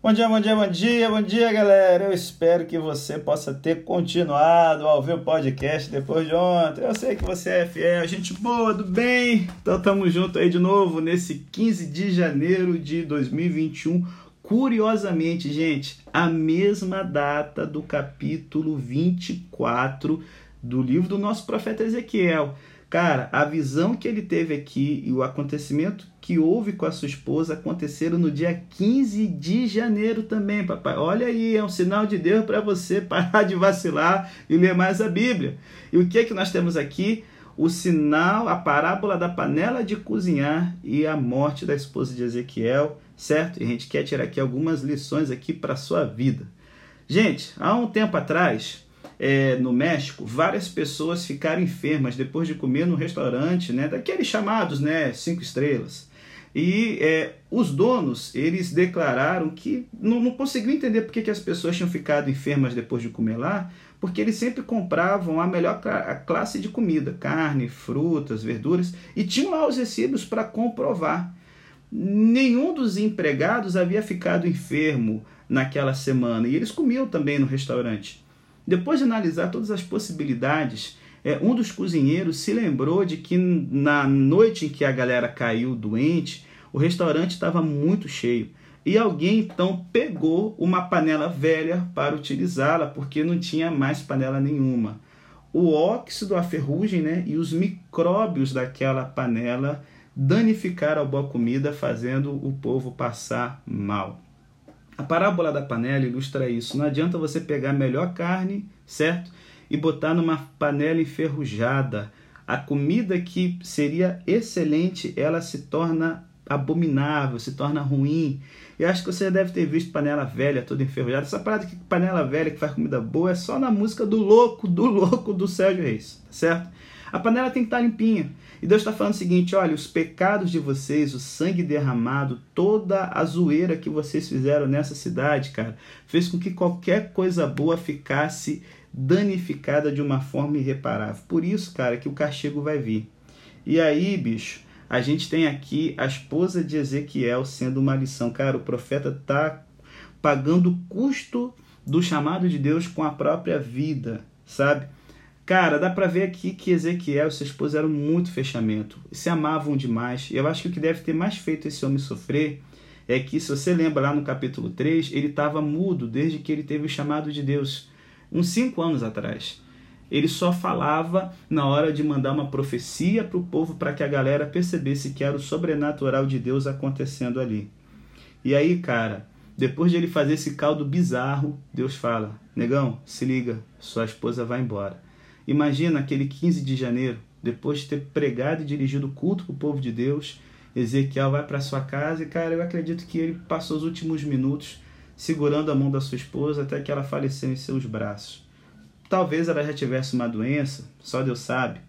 Bom dia, bom dia, bom dia, bom dia, galera. Eu espero que você possa ter continuado ao ver o podcast depois de ontem. Eu sei que você é fiel, gente boa, do bem. Então estamos juntos aí de novo nesse 15 de janeiro de 2021. Curiosamente, gente, a mesma data do capítulo 24 do livro do nosso profeta Ezequiel. Cara, a visão que ele teve aqui e o acontecimento que houve com a sua esposa aconteceram no dia 15 de janeiro também, papai. Olha aí, é um sinal de Deus para você parar de vacilar e ler mais a Bíblia. E o que é que nós temos aqui? O sinal, a parábola da panela de cozinhar e a morte da esposa de Ezequiel, certo? E a gente quer tirar aqui algumas lições aqui para sua vida. Gente, há um tempo atrás, é, no México, várias pessoas ficaram enfermas depois de comer no restaurante, né, daqueles chamados, né, cinco estrelas. E é, os donos, eles declararam que não, não conseguiam entender por que, as pessoas tinham ficado enfermas depois de comer lá, porque eles sempre compravam a melhor classe de comida, carne, frutas, verduras, e tinham lá os recibos para comprovar. Nenhum dos empregados havia ficado enfermo naquela semana, e eles comiam também no restaurante. Depois de analisar todas as possibilidades, é, um dos cozinheiros se lembrou de que na noite em que a galera caiu doente, o restaurante estava muito cheio. E alguém então pegou uma panela velha para utilizá-la, porque não tinha mais panela nenhuma. O óxido, a ferrugem né, e os micróbios daquela panela danificaram a boa comida, fazendo o povo passar mal. A parábola da panela ilustra isso. Não adianta você pegar a melhor carne, certo? E botar numa panela enferrujada. A comida que seria excelente, ela se torna abominável, se torna ruim. E acho que você deve ter visto panela velha toda enferrujada. Essa parada que panela velha que faz comida boa é só na música do louco, do louco do Sérgio Reis, certo? A panela tem que estar limpinha. E Deus está falando o seguinte: olha, os pecados de vocês, o sangue derramado, toda a zoeira que vocês fizeram nessa cidade, cara, fez com que qualquer coisa boa ficasse danificada de uma forma irreparável. Por isso, cara, que o castigo vai vir. E aí, bicho, a gente tem aqui a esposa de Ezequiel sendo uma lição. Cara, o profeta está pagando o custo do chamado de Deus com a própria vida, sabe? Cara, dá para ver aqui que Ezequiel e sua esposa eram muito fechamento, se amavam demais. E eu acho que o que deve ter mais feito esse homem sofrer é que, se você lembra lá no capítulo 3, ele estava mudo desde que ele teve o chamado de Deus, uns cinco anos atrás. Ele só falava na hora de mandar uma profecia para o povo para que a galera percebesse que era o sobrenatural de Deus acontecendo ali. E aí, cara, depois de ele fazer esse caldo bizarro, Deus fala: Negão, se liga, sua esposa vai embora. Imagina aquele 15 de janeiro, depois de ter pregado e dirigido o culto para o povo de Deus, Ezequiel vai para sua casa e, cara, eu acredito que ele passou os últimos minutos segurando a mão da sua esposa até que ela faleceu em seus braços. Talvez ela já tivesse uma doença, só Deus sabe.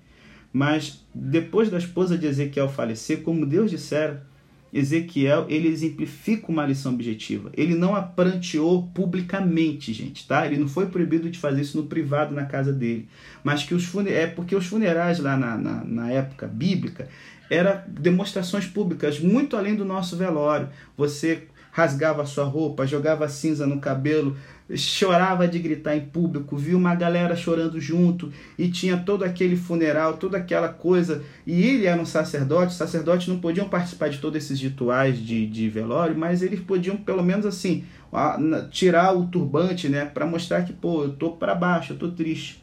Mas depois da esposa de Ezequiel falecer, como Deus dissera, Ezequiel ele exemplifica uma lição objetiva. Ele não a pranteou publicamente, gente, tá? Ele não foi proibido de fazer isso no privado na casa dele, mas que os funer... é porque os funerais lá na, na, na época bíblica eram demonstrações públicas muito além do nosso velório. Você rasgava sua roupa, jogava cinza no cabelo, chorava de gritar em público, viu uma galera chorando junto e tinha todo aquele funeral, toda aquela coisa. E ele era um sacerdote, sacerdotes não podiam participar de todos esses rituais de, de velório, mas eles podiam pelo menos assim tirar o turbante, né, para mostrar que pô, eu tô para baixo, eu tô triste.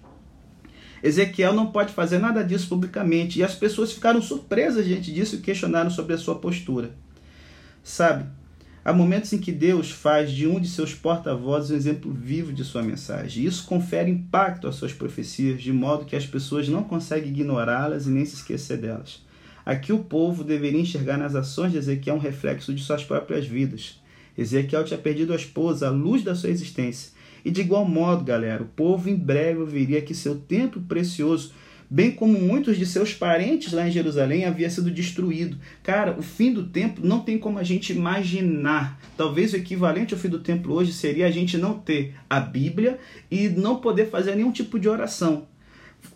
Ezequiel não pode fazer nada disso publicamente e as pessoas ficaram surpresas diante disso e questionaram sobre a sua postura. Sabe? Há momentos em que Deus faz de um de seus porta-vozes um exemplo vivo de sua mensagem. Isso confere impacto às suas profecias, de modo que as pessoas não conseguem ignorá-las e nem se esquecer delas. Aqui o povo deveria enxergar nas ações de Ezequiel um reflexo de suas próprias vidas. Ezequiel tinha perdido a esposa, a luz da sua existência. E de igual modo, galera, o povo em breve ouviria que seu tempo precioso bem como muitos de seus parentes lá em Jerusalém havia sido destruído. Cara, o fim do templo não tem como a gente imaginar. Talvez o equivalente ao fim do templo hoje seria a gente não ter a Bíblia e não poder fazer nenhum tipo de oração.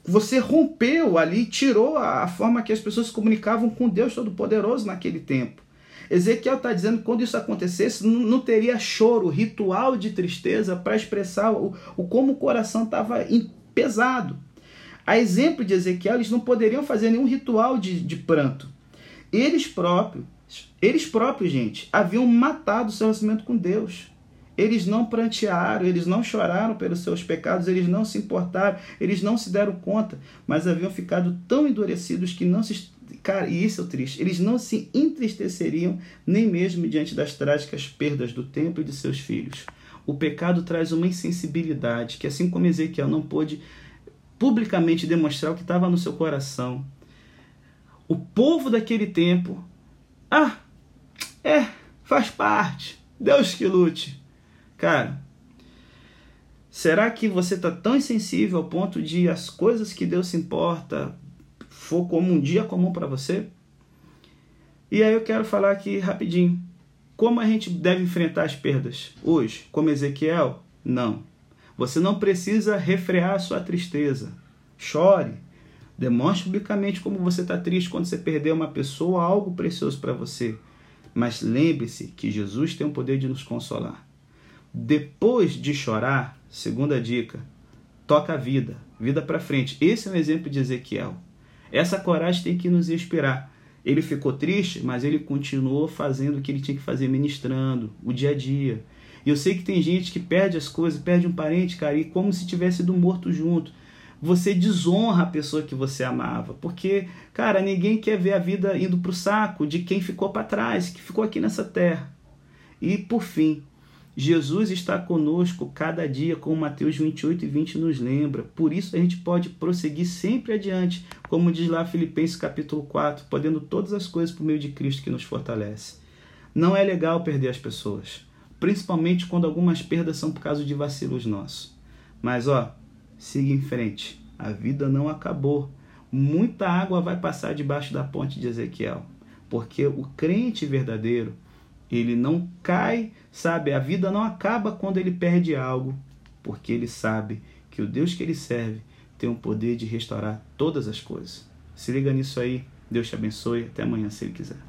Você rompeu ali, tirou a forma que as pessoas se comunicavam com Deus Todo-Poderoso naquele tempo. Ezequiel está dizendo que quando isso acontecesse, não, teria choro, ritual de tristeza para expressar o, o, como o coração estava pesado. A exemplo de Ezequiel, eles não poderiam fazer nenhum ritual de, de pranto. Eles próprios, eles próprios, gente, haviam matado o seu relacionamento com Deus. Eles não prantearam, eles não choraram pelos seus pecados, eles não se importaram, eles não se deram conta, mas haviam ficado tão endurecidos que não se. Cara, e isso é o triste. Eles não se entristeceriam nem mesmo diante das trágicas perdas do templo e de seus filhos. O pecado traz uma insensibilidade que, assim como Ezequiel não pôde publicamente demonstrar o que estava no seu coração, o povo daquele tempo, ah, é, faz parte, Deus que lute. Cara, será que você está tão insensível ao ponto de as coisas que Deus se importa for como um dia comum para você? E aí eu quero falar aqui rapidinho. Como a gente deve enfrentar as perdas hoje? Como Ezequiel? Não. Você não precisa refrear a sua tristeza. Chore. Demonstre publicamente como você está triste quando você perdeu uma pessoa, algo precioso para você. Mas lembre-se que Jesus tem o poder de nos consolar. Depois de chorar, segunda dica, toca a vida, vida para frente. Esse é um exemplo de Ezequiel. Essa coragem tem que nos inspirar. Ele ficou triste, mas ele continuou fazendo o que ele tinha que fazer, ministrando, o dia a dia. E eu sei que tem gente que perde as coisas, perde um parente, cara, e como se tivesse sido morto junto. Você desonra a pessoa que você amava, porque, cara, ninguém quer ver a vida indo para o saco de quem ficou para trás, que ficou aqui nessa terra. E por fim, Jesus está conosco cada dia, como Mateus 28 e 20 nos lembra. Por isso a gente pode prosseguir sempre adiante, como diz lá Filipenses capítulo 4, podendo todas as coisas por meio de Cristo que nos fortalece. Não é legal perder as pessoas, principalmente quando algumas perdas são por causa de vacilos nossos. Mas ó, siga em frente. A vida não acabou. Muita água vai passar debaixo da ponte de Ezequiel, porque o crente verdadeiro ele não cai, sabe? A vida não acaba quando ele perde algo, porque ele sabe que o Deus que ele serve tem o poder de restaurar todas as coisas. Se liga nisso aí. Deus te abençoe. Até amanhã, se ele quiser.